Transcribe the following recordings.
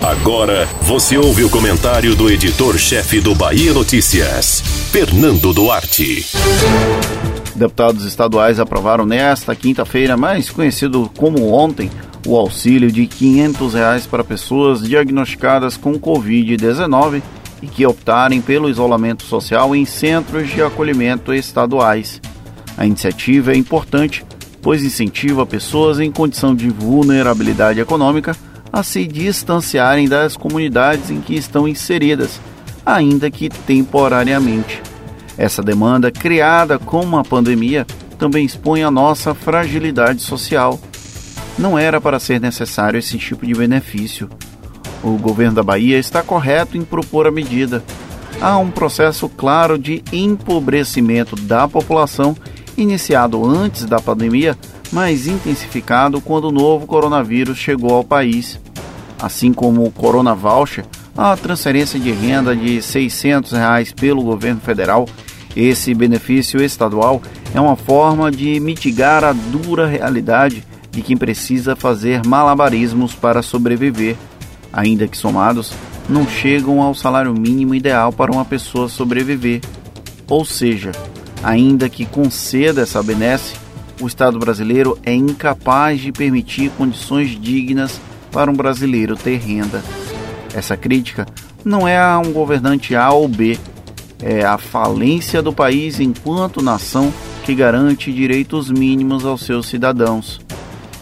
Agora você ouve o comentário do editor-chefe do Bahia Notícias, Fernando Duarte. Deputados estaduais aprovaram nesta quinta-feira, mais conhecido como ontem, o auxílio de 500 reais para pessoas diagnosticadas com Covid-19 e que optarem pelo isolamento social em centros de acolhimento estaduais. A iniciativa é importante, pois incentiva pessoas em condição de vulnerabilidade econômica a se distanciarem das comunidades em que estão inseridas, ainda que temporariamente. Essa demanda, criada com uma pandemia, também expõe a nossa fragilidade social. Não era para ser necessário esse tipo de benefício. O governo da Bahia está correto em propor a medida. Há um processo claro de empobrecimento da população iniciado antes da pandemia mas intensificado quando o novo coronavírus chegou ao país. Assim como o Corona Voucher, a transferência de renda de 600 reais pelo governo federal, esse benefício estadual é uma forma de mitigar a dura realidade de quem precisa fazer malabarismos para sobreviver, ainda que somados, não chegam ao salário mínimo ideal para uma pessoa sobreviver. Ou seja, ainda que conceda essa benesse, o Estado brasileiro é incapaz de permitir condições dignas para um brasileiro ter renda. Essa crítica não é a um governante A ou B, é a falência do país enquanto nação que garante direitos mínimos aos seus cidadãos.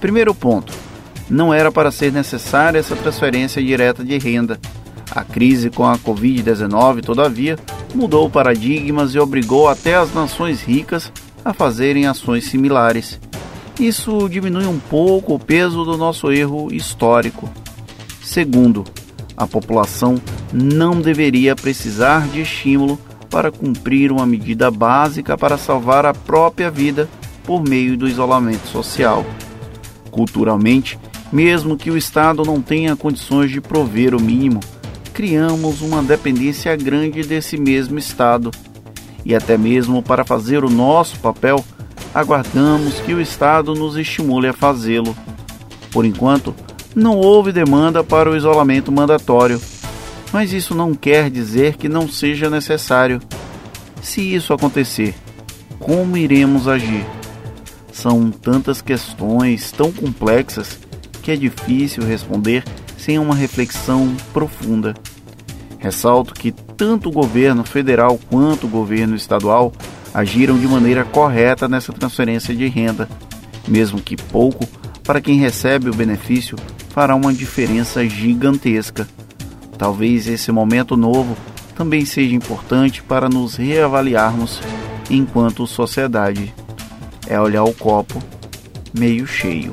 Primeiro ponto: não era para ser necessária essa transferência direta de renda. A crise com a Covid-19, todavia, mudou paradigmas e obrigou até as nações ricas a fazerem ações similares. Isso diminui um pouco o peso do nosso erro histórico. Segundo, a população não deveria precisar de estímulo para cumprir uma medida básica para salvar a própria vida por meio do isolamento social. Culturalmente, mesmo que o Estado não tenha condições de prover o mínimo, criamos uma dependência grande desse mesmo Estado e até mesmo para fazer o nosso papel, aguardamos que o Estado nos estimule a fazê-lo. Por enquanto, não houve demanda para o isolamento mandatório, mas isso não quer dizer que não seja necessário. Se isso acontecer, como iremos agir? São tantas questões tão complexas que é difícil responder sem uma reflexão profunda. Ressalto que tanto o governo federal quanto o governo estadual agiram de maneira correta nessa transferência de renda, mesmo que pouco, para quem recebe o benefício fará uma diferença gigantesca. Talvez esse momento novo também seja importante para nos reavaliarmos enquanto sociedade. É olhar o copo meio cheio.